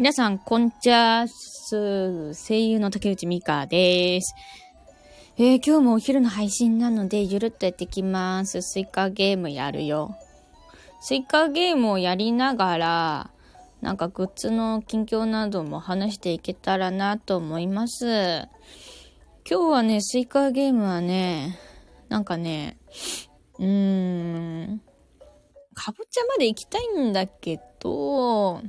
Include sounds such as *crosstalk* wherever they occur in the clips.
皆さん、こんちゃす。声優の竹内美香です。えー、今日もお昼の配信なので、ゆるっとやってきます。スイカゲームやるよ。スイカゲームをやりながら、なんかグッズの近況なども話していけたらなと思います。今日はね、スイカゲームはね、なんかね、うーん、かぼちゃまで行きたいんだけど、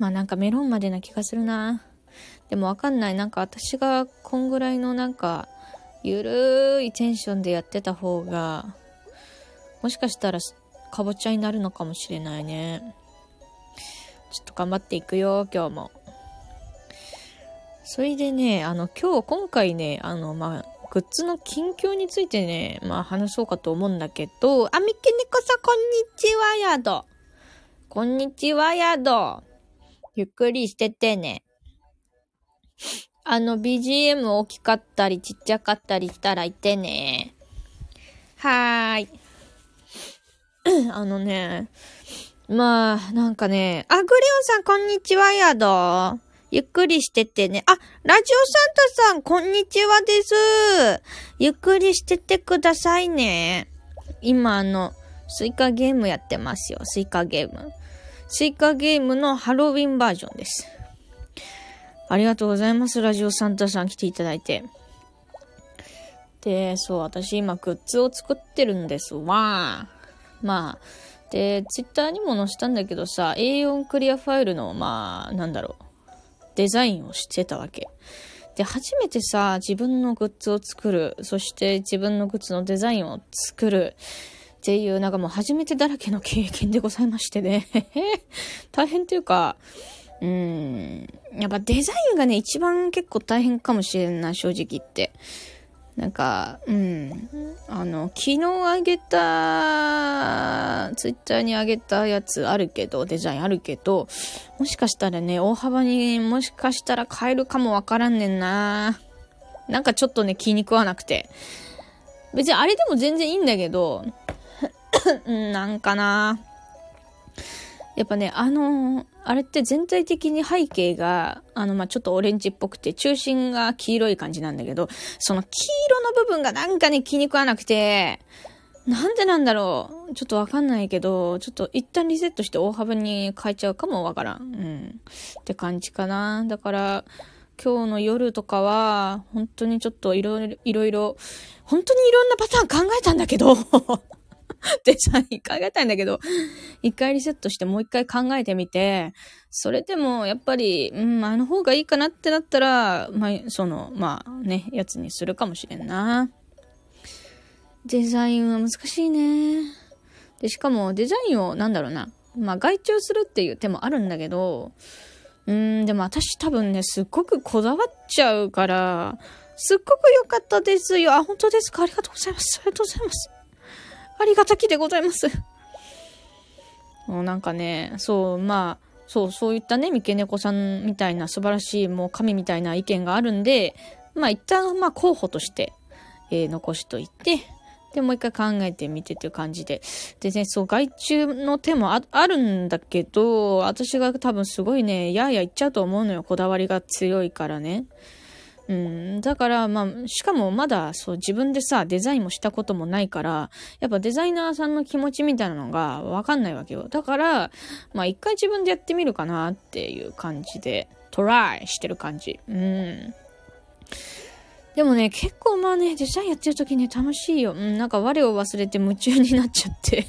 まあなんかメロンまでな気がするな。でもわかんない。なんか私がこんぐらいのなんか、ゆるーいテンションでやってた方が、もしかしたらかぼちゃになるのかもしれないね。ちょっと頑張っていくよ、今日も。それでね、あの、今日、今回ね、あの、まあ、グッズの近況についてね、まあ話そうかと思うんだけど、あみけねこさん、こんにちは、やど。こんにちは、やど。ゆっくりしててね。あの、BGM 大きかったりちっちゃかったりしたらいてね。はーい。*coughs* あのね、まあ、なんかね、あ、グリオンさん、こんにちは、やど。ゆっくりしててね。あ、ラジオサンタさん、こんにちはです。ゆっくりしててくださいね。今、あの、スイカゲームやってますよ。スイカゲーム。スイカゲームのハロウィンバージョンです。ありがとうございます。ラジオサンタさん来ていただいて。で、そう、私今グッズを作ってるんですわ。まあ、で、ツイッターにも載せたんだけどさ、A4 クリアファイルの、まあ、なんだろう。デザインをしてたわけ。で、初めてさ、自分のグッズを作る、そして自分のグッズのデザインを作るっていう、なんかもう初めてだらけの経験でございましてね。*laughs* 大変っていうか、うん、やっぱデザインがね、一番結構大変かもしれんな、正直言って。なんか、うん。あの、昨日あげた、ツイッターにあげたやつあるけど、デザインあるけど、もしかしたらね、大幅にもしかしたら変えるかもわからんねんな。なんかちょっとね、気に食わなくて。別にあれでも全然いいんだけど、*laughs* なんかな。やっぱね、あのー、あれって全体的に背景が、あの、まあ、ちょっとオレンジっぽくて、中心が黄色い感じなんだけど、その黄色の部分がなんかね、気に食わなくて、なんでなんだろうちょっとわかんないけど、ちょっと一旦リセットして大幅に変えちゃうかもわからん。うん。って感じかな。だから、今日の夜とかは、本当にちょっといろいろ、いろいろ、本当にいろんなパターン考えたんだけどデザイン考えたいんだけど、一回リセットしてもう一回考えてみて、それでもやっぱり、うん、あの方がいいかなってなったら、まあ、その、まあね、やつにするかもしれんな。デザインは難しいね。で、しかもデザインを、なんだろうな。まあ、外注するっていう手もあるんだけど、うん、でも私多分ね、すっごくこだわっちゃうから、すっごく良かったですよ。あ、本当ですかありがとうございます。ありがとうございます。ありがたきでございます。もうなんかね、そう、まあ、そう、そういったね、三毛猫さんみたいな素晴らしい、もう神みたいな意見があるんで、まあ一旦、まあ候補として、えー、残しといて、で、もう一回考えてみてっていう感じで。でね、そう、外注の手もああるんだけど、私が多分すごいね、やーや言っちゃうと思うのよ。こだわりが強いからね。うん、だから、まあ、しかもまだ、そう、自分でさ、デザインもしたこともないから、やっぱデザイナーさんの気持ちみたいなのがわかんないわけよ。だから、まあ、一回自分でやってみるかなっていう感じで、トライしてる感じ。うん。でもね、結構まあね、デザインやってる時ね、楽しいよ。うん、なんか我を忘れて夢中になっちゃって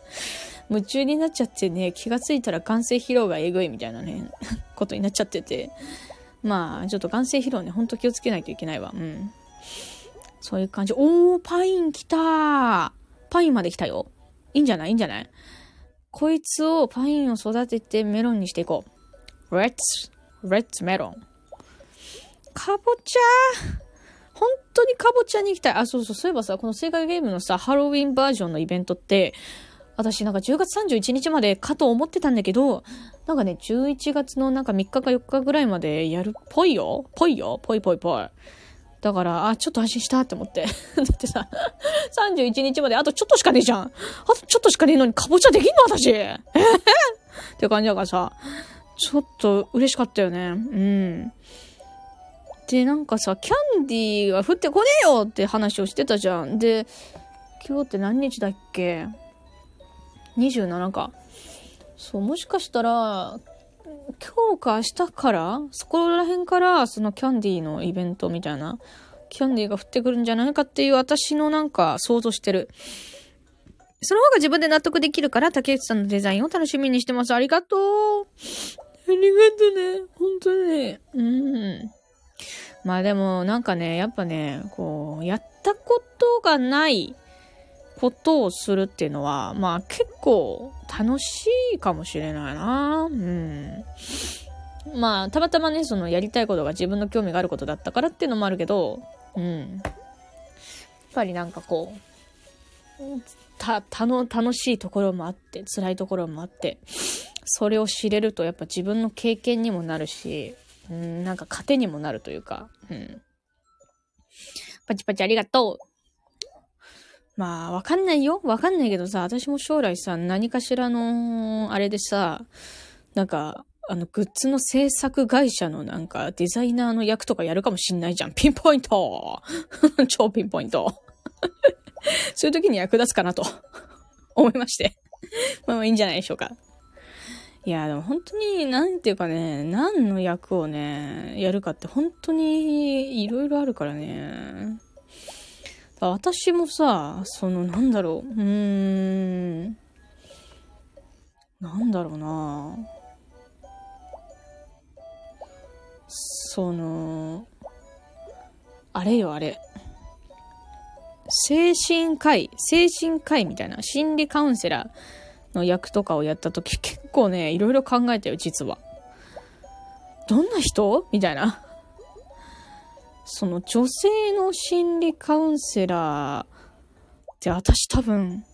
*laughs* 夢中になっちゃってね、気がついたら完成披露がえぐいみたいなね、ことになっちゃってて。まあ、ちょっと眼性疲労ね、ほんと気をつけないといけないわ。うん。そういう感じ。おー、パイン来たパインまで来たよ。いいんじゃない？いいんじゃない？こいつを、パインを育ててメロンにしていこう。レッツ、レッツメロン。かぼちゃ本当にかぼちゃに行きたい。あ、そうそう、そういえばさ、この正解ゲームのさ、ハロウィンバージョンのイベントって、私なんか10月31日までかと思ってたんだけど、なんかね、11月のなんか3日か4日ぐらいまでやるっぽいよ？ぽいよ？ぽいぽいぽい。だから、あ、ちょっと安心したって思って。*laughs* だってさ、31日まであとちょっとしかねえじゃん。あとちょっとしかねえのにかぼちゃできんの？私えー、って感じだからさ、ちょっと嬉しかったよね。うん。で、なんかさ、キャンディーが降ってこねえよって話をしてたじゃん。で、今日って何日だっけ？?27 か。そう、もしかしたら、今日か明日から、そこら辺から、そのキャンディーのイベントみたいな、キャンディーが降ってくるんじゃないかっていう私のなんか想像してる。その方が自分で納得できるから、竹内さんのデザインを楽しみにしてます。ありがとう。ありがとうね。本当に。うん。まあでも、なんかね、やっぱね、こう、やったことがないことをするっていうのは、まあ結構楽しいかもしれないな。うん。まあ、たまたまね、そのやりたいことが自分の興味があることだったからっていうのもあるけど、うん。やっぱりなんかこう、た、たの、楽しいところもあって、辛いところもあって、それを知れるとやっぱ自分の経験にもなるし、うん、なんか糧にもなるというか、うん。パチパチありがとう。まあ、わかんないよ。わかんないけどさ、私も将来さ、何かしらの、あれでさ、なんか、あの、グッズの制作会社のなんか、デザイナーの役とかやるかもしんないじゃん。ピンポイント *laughs* 超ピンポイント *laughs* そういう時に役立つかなと思いまして。まあいいんじゃないでしょうか。いや、でも本当に、なんていうかね、何の役をね、やるかって本当にいろいろあるからね。私もさ、その、なんだろう、うーん、なんだろうなその、あれよあれ。精神科医、精神科医みたいな、心理カウンセラーの役とかをやった時結構ね、いろいろ考えたよ、実は。どんな人？みたいな。その女性の心理カウンセラーって私多分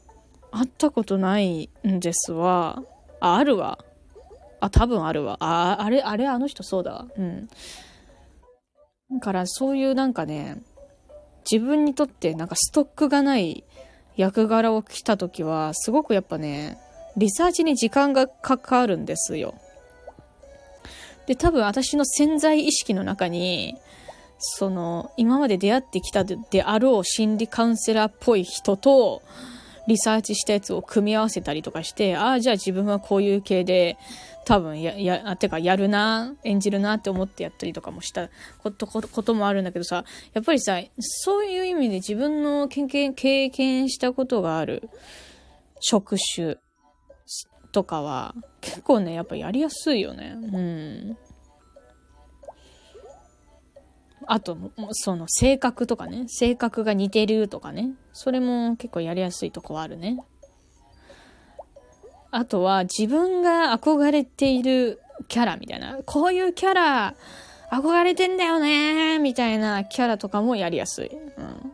会ったことないんですわ。あ、あるわ。あ、多分あるわ。あ、あれ、あれ、あの人そうだわ。うん。だからそういうなんかね、自分にとってなんかストックがない役柄を来た時は、すごくやっぱね、リサーチに時間がかかるんですよ。で、多分私の潜在意識の中に、その、今まで出会ってきたであろう心理カウンセラーっぽい人と、リサーチしたやつを組み合わせたりとかして、ああ、じゃあ自分はこういう系で、多分や、や、てかやるな、演じるなって思ってやったりとかもしたこと、こともあるんだけどさ、やっぱりさ、そういう意味で自分の経験、経験したことがある職種とかは、結構ね、やっぱやりやすいよね。うん。あと、その性格とかね、性格が似てるとかね、それも結構やりやすいとこはあるね。あとは自分が憧れているキャラみたいな、こういうキャラ憧れてんだよねみたいなキャラとかもやりやすい。うん。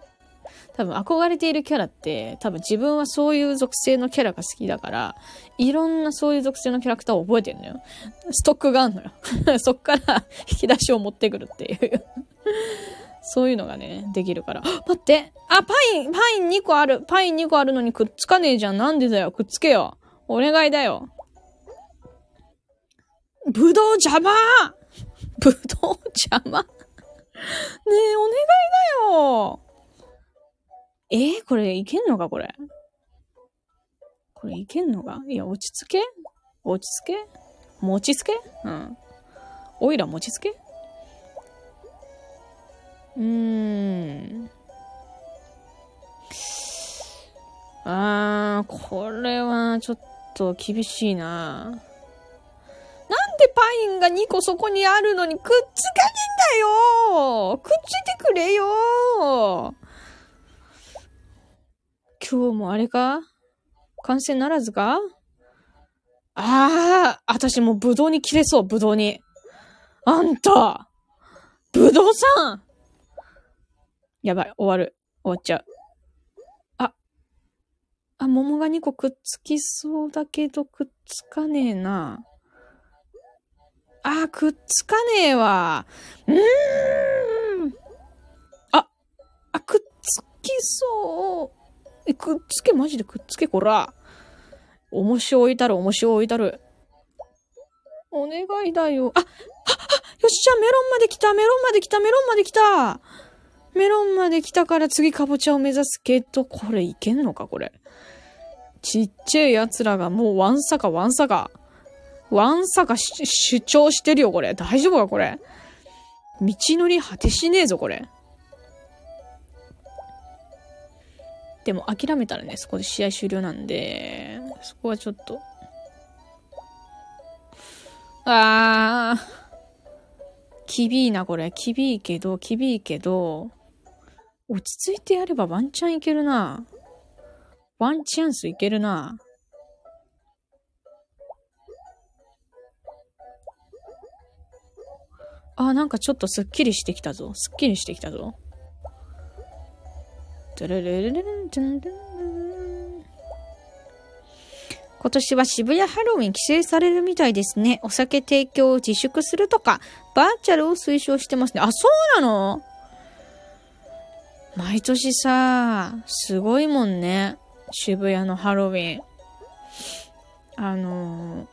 多分憧れているキャラって、多分自分はそういう属性のキャラが好きだから、いろんなそういう属性のキャラクターを覚えてんのよ。ストックがあんのよ。*laughs* そっから *laughs* 引き出しを持ってくるっていう。*laughs* そういうのがね、できるから。待ってあ、パイン、パイン2個ある。パイン2個あるのにくっつかねえじゃん。なんでだよ。くっつけよ。お願いだよ。ぶどう邪魔ぶどう邪魔ねえ、お願いだよ。えー、これいけんのかこれ？これいけんのか？いや、落ち着け落ち着け持ちつけ？うん。おいら持ちつけ？うーん。あー、これはちょっと厳しいな。なんでパインが2個そこにあるのにくっつかねえんだよくっついてくれよ今日もあれか？完成ならずか？ああ、私もうブドウに切れそう、ブドウに。あんたブドウさんやばい、終わる。終わっちゃう。あ、あ、桃が2個くっつきそうだけど、くっつかねえな。あ、くっつかねえわ。うーん。ああ、くっつきそう。え、くっつけ、マジでくっつけ、こら。面白置いたる、面白置いたる。お願いだよ。あ、あ、あ、よっしゃ、メロンまで来た、メロンまで来た、メロンまで来た。メロンまで来たから次かぼちゃを目指すけど、これいけんのか、これ。ちっちゃい奴らがもうワンサかワンサか。ワンサか主張してるよ、これ。大丈夫か、これ。道のり果てしねえぞ、これ。でも諦めたらね、そこで試合終了なんで、そこはちょっと。あー。きびいな、これ。きびいけど、きびいけど、落ち着いてやればワンチャンいけるな。ワンチャンスいけるな。あ、なんかちょっとスッキリしてきたぞ。スッキリしてきたぞ。今年は渋谷ハロウィン規制されるみたいですね。お酒提供を自粛するとか、バーチャルを推奨してますね。あ、そうなの毎年さ、すごいもんね。渋谷のハロウィン。あのー、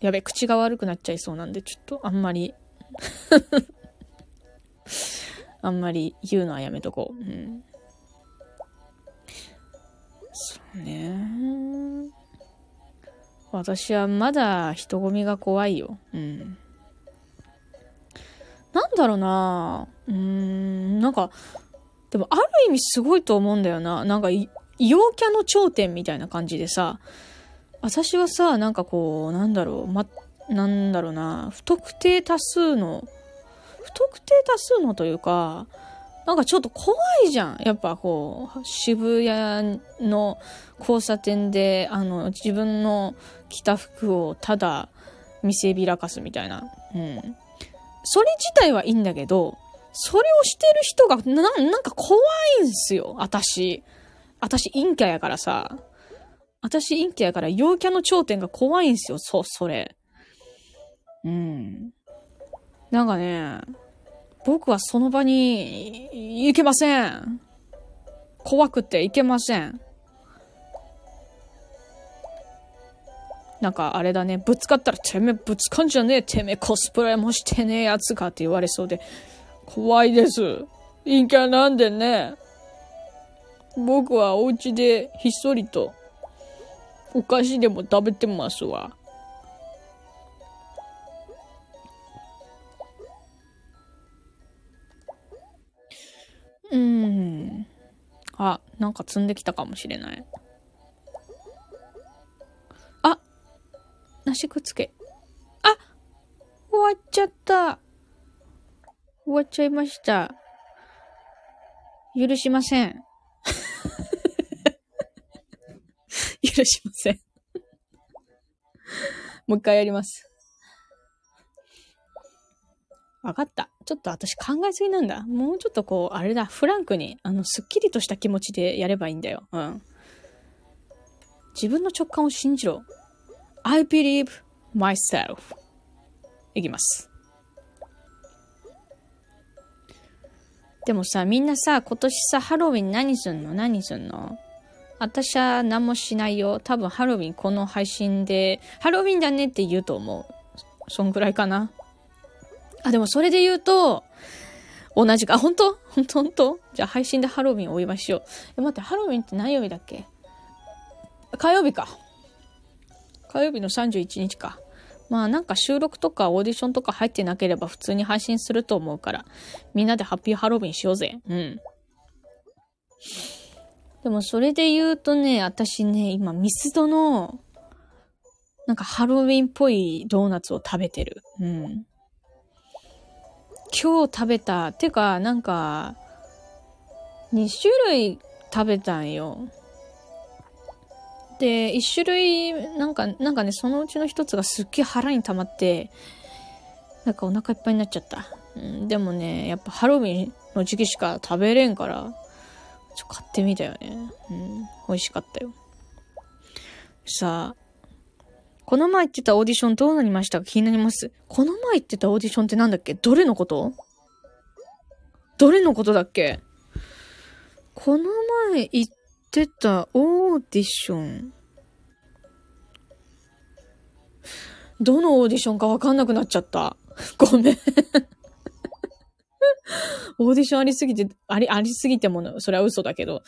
やべ、口が悪くなっちゃいそうなんで、ちょっとあんまりあんまり言うのはやめとこう。うん。そうね。私はまだ人混みが怖いよ。うん。なんだろうなうーん、なんか、でもある意味すごいと思うんだよな。なんか、陽キャの頂点みたいな感じでさ、私はさ、なんかこう、なんだろう、ま、なんだろうな、不特定多数の、不特定多数のというか、なんかちょっと怖いじゃん。やっぱこう、渋谷の交差点で、あの、自分の着た服をただ見せびらかすみたいな。うん。それ自体はいいんだけど、それをしてる人が、な、なんか怖いんすよ。私。私、陰キャやからさ。私、陰キャやから、陽キャの頂点が怖いんすよ。そう、それ。うん。なんかね、僕はその場に行けません。怖くて行けません。なんかあれだね、ぶつかったらてめえぶつかんじゃねえ、てめえコスプレもしてねえやつかって言われそうで、怖いです。陰キャなんでね。僕はお家でひっそりとお菓子でも食べてますわ。うん。あ、なんか積んできたかもしれない。あ梨くっつけ。あ終わっちゃった。終わっちゃいました。許しません。*laughs* 許しませんもう一回やります。わかった。ちょっと私考えすぎなんだ。もうちょっとこう、あれだ、フランクに、あの、すっきりとした気持ちでやればいいんだよ。うん。自分の直感を信じろ。I believe myself. いきます。でもさ、みんなさ、今年さ、ハロウィン何すんの？何すんの？私は何もしないよ。多分ハロウィンこの配信で、ハロウィンだねって言うと思う。そんぐらいかな。あ、でもそれで言うと、同じか。あ、本当？本当？本当？じゃあ配信でハロウィンお祝いしよう。え、待って、ハロウィンって何曜日だっけ？火曜日か。火曜日の31日か。まあなんか収録とかオーディションとか入ってなければ普通に配信すると思うから、みんなでハッピーハロウィンしようぜ。うん。でもそれで言うとね、私ね、今ミスドの、なんかハロウィンっぽいドーナツを食べてる。うん。今日食べた、てか、なんか、2種類食べたんよ。で、1種類、なんか、なんかね、そのうちの1つがすっげえ腹に溜まって、なんかお腹いっぱいになっちゃった。うん、でもね、やっぱハロウィンの時期しか食べれんから、ちょっと、買ってみたよね。うん、美味しかったよ。さあ、この前言ってたオーディションどうなりました？か気になります。この前言ってたオーディションってなんだっけ？どれのこと？どれのことだっけ？この前行ってたオーディション。どのオーディションかわかんなくなっちゃった。ごめん *laughs* オーディションありすぎて、あり、ありすぎても、それは嘘だけど、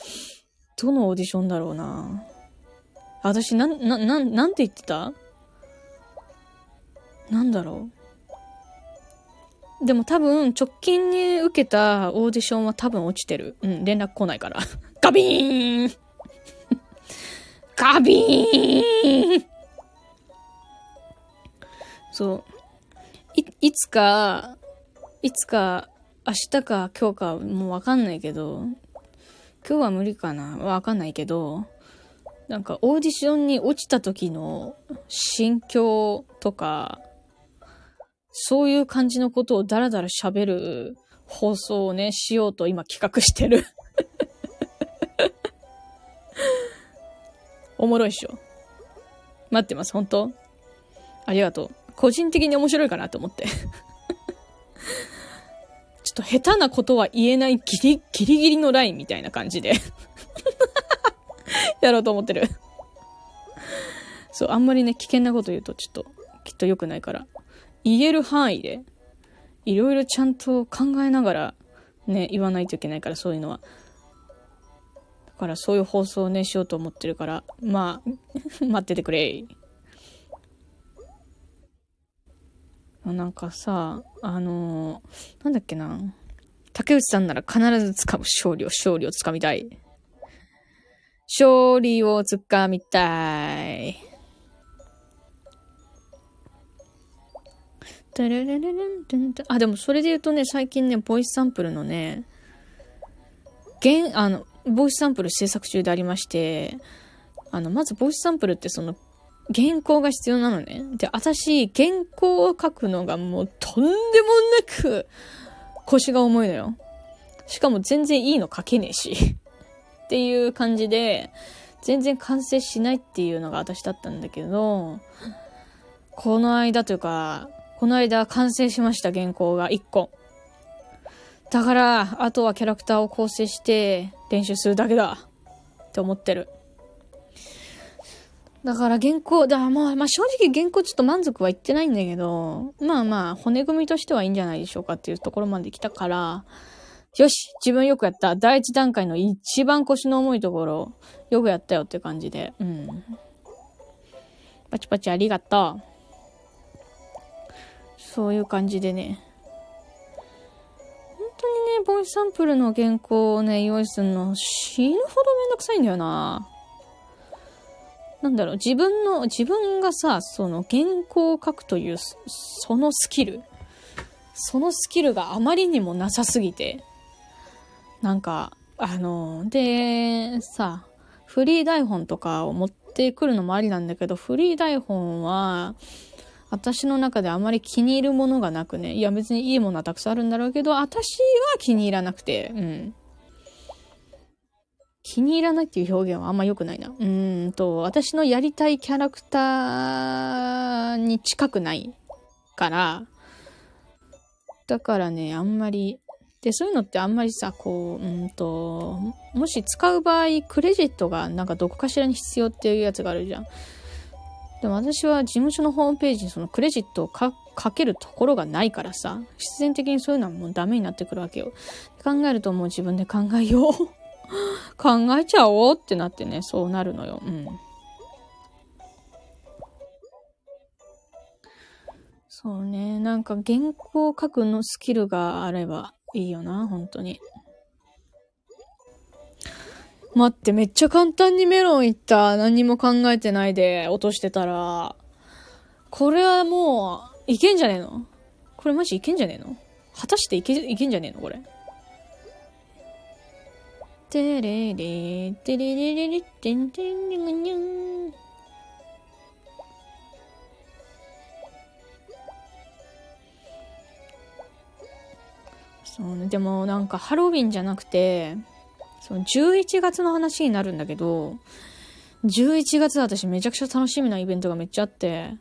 どのオーディションだろうな。私、なん、な、な、なんて言ってた？なんだろう？でも多分、直近に受けたオーディションは多分落ちてる。うん、連絡来ないから。*laughs* ガビーン *laughs* ガビーンそう。い、いつか、いつか明日か今日かもうわかんないけど、今日は無理かな？わかんないけど、なんかオーディションに落ちた時の心境とか、そういう感じのことをダラダラ喋る放送をね、しようと今企画してる *laughs* おもろいっしょ。待ってます、本当ありがとう。個人的に面白いかなと思って *laughs* ちょっと下手なことは言えないギリ、ギリギリのラインみたいな感じで *laughs* やろうと思ってるそう、あんまりね、危険なこと言うとちょっと、きっと良くないから。言える範囲で、いろいろちゃんと考えながら、ね、言わないといけないから、そういうのは。だからそういう放送をね、しようと思ってるから、まあ、*laughs* 待っててくれ。なんかさ、あのー、なんだっけな。竹内さんなら必ず掴む勝利を、勝利を掴みたい。勝利を掴みたい。あ、でもそれで言うとね、最近ね、ボイスサンプルのね、現、あの、ボイスサンプル制作中でありまして、あの、まずボイスサンプルってその原稿が必要なのね。で、私、原稿を書くのがもうとんでもなく腰が重いのよ。しかも全然いいの書けねえしっていう感じで、全然完成しないっていうのが私だったんだけど、この間というか、この間完成しました原稿が1個。だから、あとはキャラクターを構成して練習するだけだって思ってる。だから原稿、だまあ、まあ正直原稿ちょっと満足はいってないんだけど、まあまあ骨組みとしてはいいんじゃないでしょうかっていうところまで来たから、よし自分よくやった第一段階の一番腰の重いところ、よくやったよって感じで、うん。パチパチありがとう。そういう感じでね。本当にね、ボイスサンプルの原稿をね、用意するの死ぬほどめんどくさいんだよな。なんだろう、自分の、自分がさ、その原稿を書くという、そのスキル、そのスキルがあまりにもなさすぎて、なんか、あの、で、さ、フリー台本とかを持ってくるのもありなんだけど、フリー台本は、私の中であまり気に入るものがなくね、いや別にいいものはたくさんあるんだろうけど、私は気に入らなくて、うん。気に入らないっていう表現はあんま良くないな。うんと、私のやりたいキャラクターに近くないから、だからね、あんまり、で、そういうのってあんまりさ、こう、うんと、もし使う場合、クレジットがなんかどこかしらに必要っていうやつがあるじゃん。でも私は事務所のホームページにそのクレジットをかけるところがないからさ、必然的にそういうのはもうダメになってくるわけよ。考えるともう自分で考えよう。*laughs* 考えちゃおうってなってね、そうなるのよ。うん。そうね。なんか原稿書くのスキルがあればいいよな、本当に。待って、めっちゃ簡単にメロンいった。何も考えてないで落としてたら。これはもう、いけんじゃねえの？これマジいけんじゃねえの？果たしていけ、いけんじゃねえの？これ。てれれ、てれれれれ、てんてんにぐにゅん。そうね、でもなんかハロウィンじゃなくて、その11月の話になるんだけど、11月私めちゃくちゃ楽しみなイベントがめっちゃあって、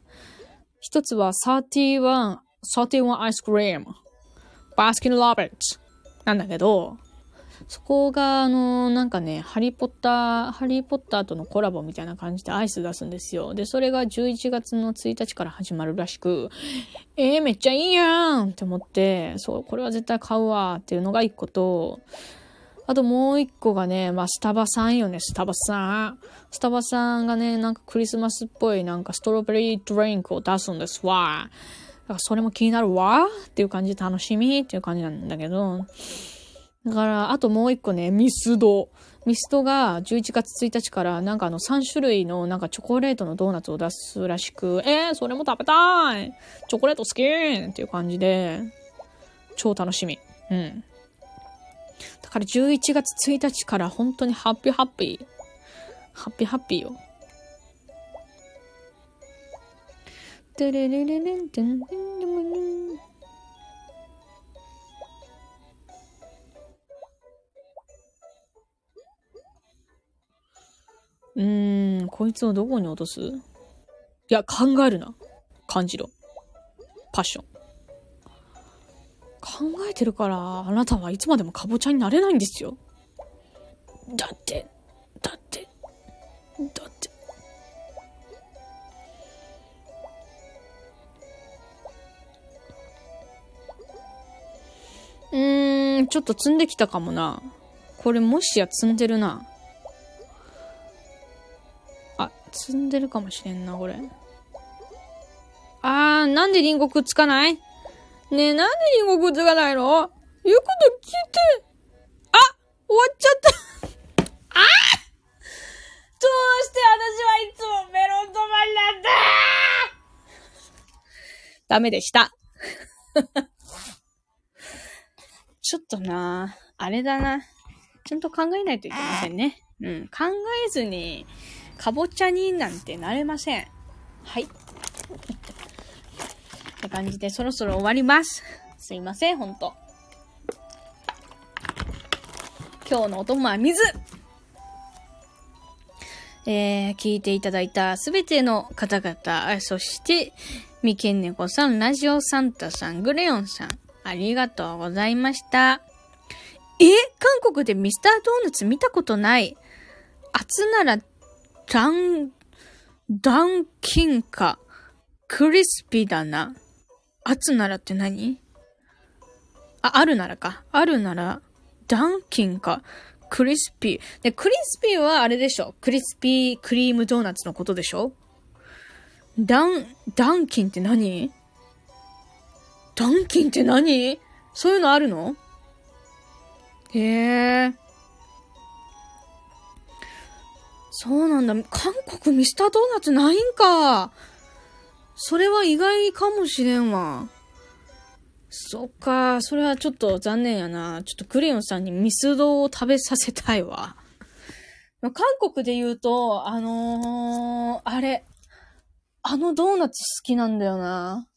一つは31、31アイスクリーム、バスキン・ロビッツなんだけど、そこが、あの、なんかね、ハリーポッター、ハリーポッターとのコラボみたいな感じでアイス出すんですよ。で、それが11月の1日から始まるらしく、えー、めっちゃいいやんって思って、そう、これは絶対買うわっていうのが一個と、あともう一個がね、まあ、スタバさんよね、スタバさん。スタバさんがね、なんかクリスマスっぽいなんかストロベリードリンクを出すんですわ。だからそれも気になるわっていう感じで楽しみっていう感じなんだけど、だから、あともう一個ね、ミスド。ミスドが11月1日からなんかあの3種類のなんかチョコレートのドーナツを出すらしく、えー、それも食べたいチョコレート好きっていう感じで、超楽しみ。うん。だから11月1日から本当にハッピーハッピー。ハッピーハッピーよ。テレレレレンテンテンテンうーん、こいつをどこに落とす？いや、考えるな。感じろ。パッション。えてるから、あなたはいつまでもカボチャになれないんですよ。だって、だって、だって。うーん、ちょっと積んできたかもな。これもしや積んでるな。あ、積んでるかもしれんな、これ。あー、なんでリンゴくっつかない？ねえ、なんでリンゴくっつかないの？言うこと聞いて。あ終わっちゃったあどうして私はいつもメロン止まりなんだダメでした。*laughs* ちょっとなあれだな。ちゃんと考えないといけませんね。うん。考えずに、かぼちゃになんてなれません。はい。って感じでそろそろ終わります。すいません、ほんと。今日のお供は水えー、聞いていただいたすべての方々、そして、みけんねこさん、ラジオサンタさん、グレヨンさん、ありがとうございました。え韓国でミスタードーナツ見たことない。厚なら、ダン、ダンキンか。クリスピーだな。厚ならって何？あ、あるならか。あるなら、ダンキンか。クリスピー。で、クリスピーはあれでしょ。クリスピークリームドーナツのことでしょダン、ダンキンって何？ダンキンって何？そういうのあるの？へえ。そうなんだ。韓国ミスタードーナツないんか。それは意外かもしれんわ。そっか、それはちょっと残念やな。ちょっとクレヨンさんにミスドを食べさせたいわ。韓国で言うと、あのー、あれ、あのドーナツ好きなんだよな。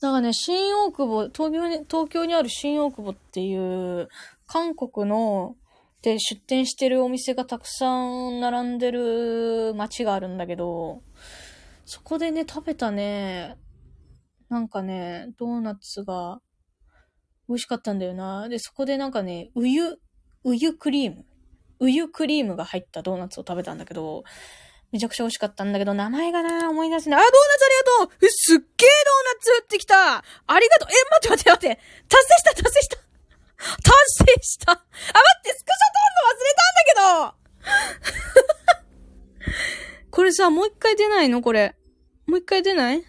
だからね、新大久保、東京に、東京にある新大久保っていう、韓国の、で出店してるお店がたくさん並んでる街があるんだけど、そこでね、食べたね、なんかね、ドーナツが美味しかったんだよな。で、そこでなんかね、ウユ、ウユクリーム。ウユクリームが入ったドーナツを食べたんだけど、めちゃくちゃ美味しかったんだけど、名前がな、思い出せない。あ、ドーナツありがとう。え、すっげえドーナツ売ってきた。ありがとう。え、待って待って待って。達成した達成した。達成した。あ、待ってスクショ撮るの忘れたんだけど。これさ、もう一回出ないの？これ。もう一回出ない？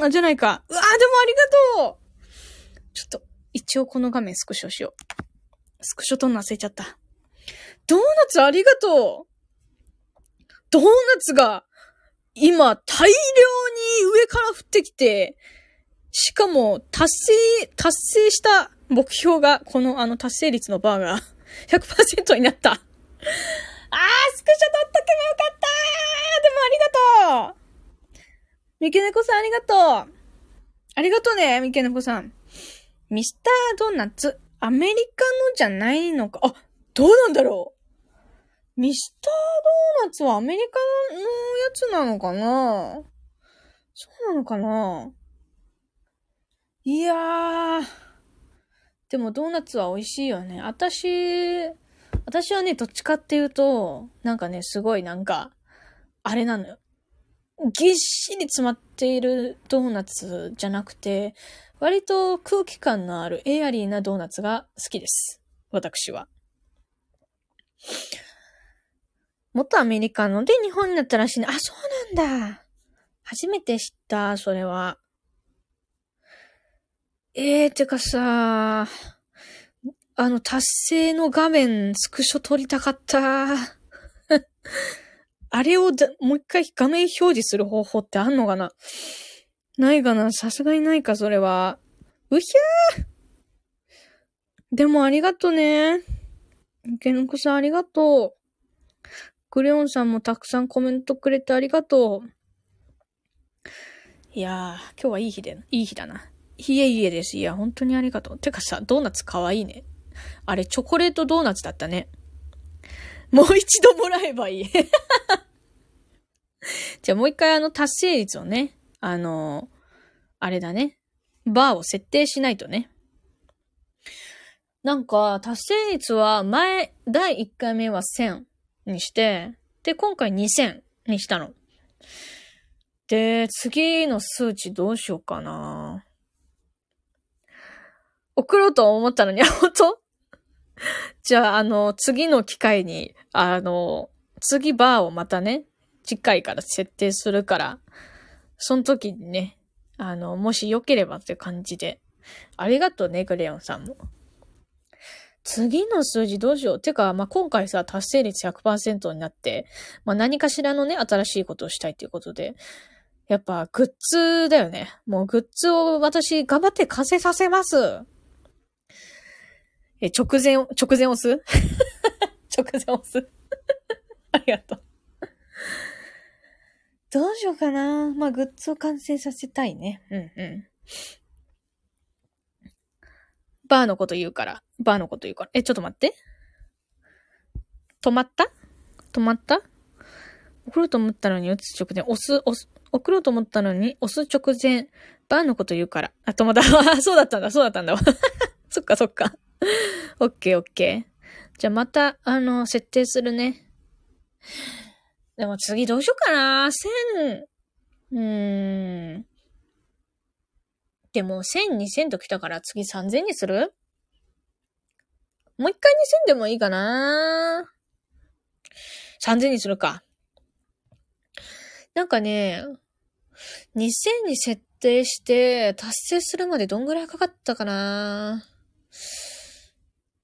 あ、じゃないか。うわーでもありがとうちょっと、一応この画面スクショしよう。スクショ撮るの忘れちゃった。ドーナツありがとうドーナツが今大量に上から降ってきて、しかも達成、達成した目標が、このあの達成率のバーが *laughs* 100%になった。あー、スクショ撮っとけばよかったでもありがとう。三毛猫さんありがとう。ありがとうね、三毛猫さん。ミスタードーナツ、アメリカのじゃないのか。あ、どうなんだろう。ミスタードーナツはアメリカのやつなのかな。そうなのかな。いやー、でもドーナツは美味しいよね。私、私はね、どっちかっていうと、なんかね、すごいなんか、あれなのよ。ぎっしり詰まっているドーナツじゃなくて、割と空気感のあるエアリーなドーナツが好きです。私は。元アメリカので日本になったらしいね。あ、そうなんだ。初めて知った、それは。えー、てかさ、あの、達成の画面、スクショ撮りたかった。*laughs* あれをもう一回画面表示する方法ってあんのかな？ないかな？さすがにないか、それは。うひゃーでもありがとね。池の子さんありがとう。クレヨンさんもたくさんコメントくれてありがとう。いやー、今日はいい日で、いい日だな。いえいえです。いや、本当にありがとう。てかさ、ドーナツかわいいね。あれ、チョコレートドーナツだったね。もう一度もらえばいい。*laughs* じゃあもう一回あの達成率をね、あの、あれだね。バーを設定しないとね。なんか、達成率は前、第1回目は1000にして、で、今回2000にしたの。で、次の数値どうしようかな。送ろうと思ったのに、あ本当？*laughs* じゃあ、あの、次の機会に、あの、次バーをまたね、次回から設定するから、その時にね、あの、もし良ければって感じで。ありがとうね、クレヨンさんも。次の数字どうしよう。てか、まあ、今回さ、達成率100%になって、まあ、何かしらのね、新しいことをしたいということで、やっぱ、グッズだよね。もう、グッズを私、頑張って完成させます。え、直前、直前押す？*laughs* 直前押す？*laughs* ありがとう。どうしようかな。まあ、グッズを完成させたいね。うんうん。バーのこと言うから。バーのこと言うから。え、ちょっと待って。止まった？止まった？送ろうと思ったのに打つ直前、押す、押す、送ろうと思ったのに押す直前、バーのこと言うから。あ、止まった。*laughs* そうだったんだ、そうだったんだ。そっかそっか。オッケーオッケー。じゃあまた、あの、設定するね。でも次どうしようかな。千、うーん。でも、千、二千と来たから次三千にする？もう一回二千でもいいかな。三千にするか。なんかね、二千に設定して達成するまでどんぐらいかかったかな。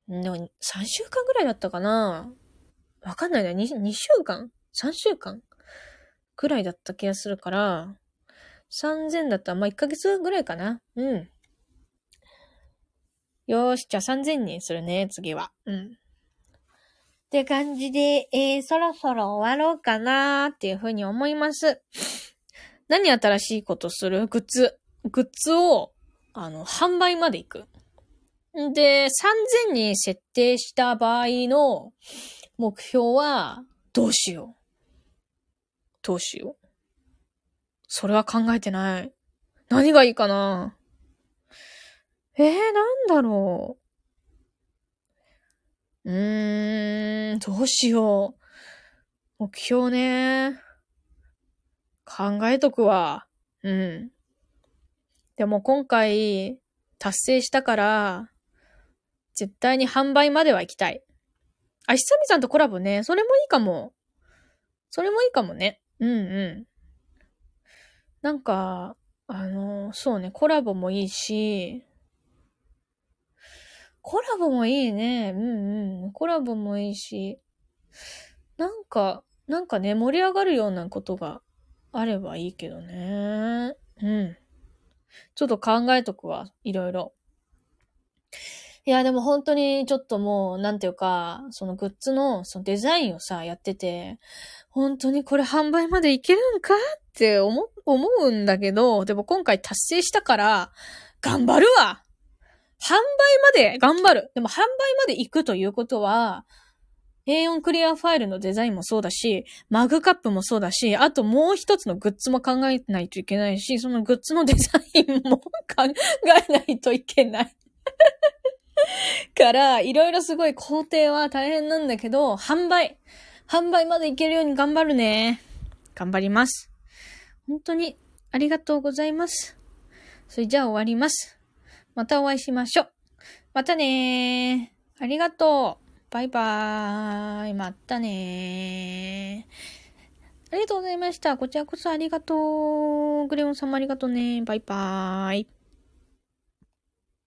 でも、3週間ぐらいだったかなわかんないな。2, 2週間 ?3 週間ぐらいだった気がするから、3000だったら、まあ、1ヶ月ぐらいかな。うん。よーし、じゃあ3000にするね、次は。うん。って感じで、えー、そろそろ終わろうかなーっていうふうに思います。何新しいことする？グッズ。グッズを、あの、販売まで行く。で、3000に設定した場合の目標は、どうしよう。どうしよう。それは考えてない。何がいいかなえー、なんだろう。うーん、どうしよう。目標ね。考えとくわ。うん。でも今回、達成したから、絶対に販売までは行きたい。あ、久美さんとコラボね。それもいいかも。それもいいかもね。うんうん。なんか、あの、そうね、コラボもいいし、コラボもいいね。うんうん。コラボもいいし、なんか、なんかね、盛り上がるようなことがあればいいけどね。うん。ちょっと考えとくわ。いろいろ。いや、でも本当にちょっともう、なんていうか、そのグッズのそのデザインをさ、やってて、本当にこれ販売までいけるんかって思、思うんだけど、でも今回達成したから、頑張るわ販売まで頑張る。でも販売まで行くということは、A4 クリアファイルのデザインもそうだし、マグカップもそうだし、あともう一つのグッズも考えないといけないし、そのグッズのデザインも *laughs* 考えないといけない *laughs* から、いろいろすごい工程は大変なんだけど、販売。販売までいけるように頑張るね。頑張ります。本当にありがとうございます。それじゃあ終わります。またお会いしましょう。またねー。ありがとう。バイバーイ。またねー。ありがとうございました。こちらこそありがとう。グレオンさんもありがとうね。バイバーイ。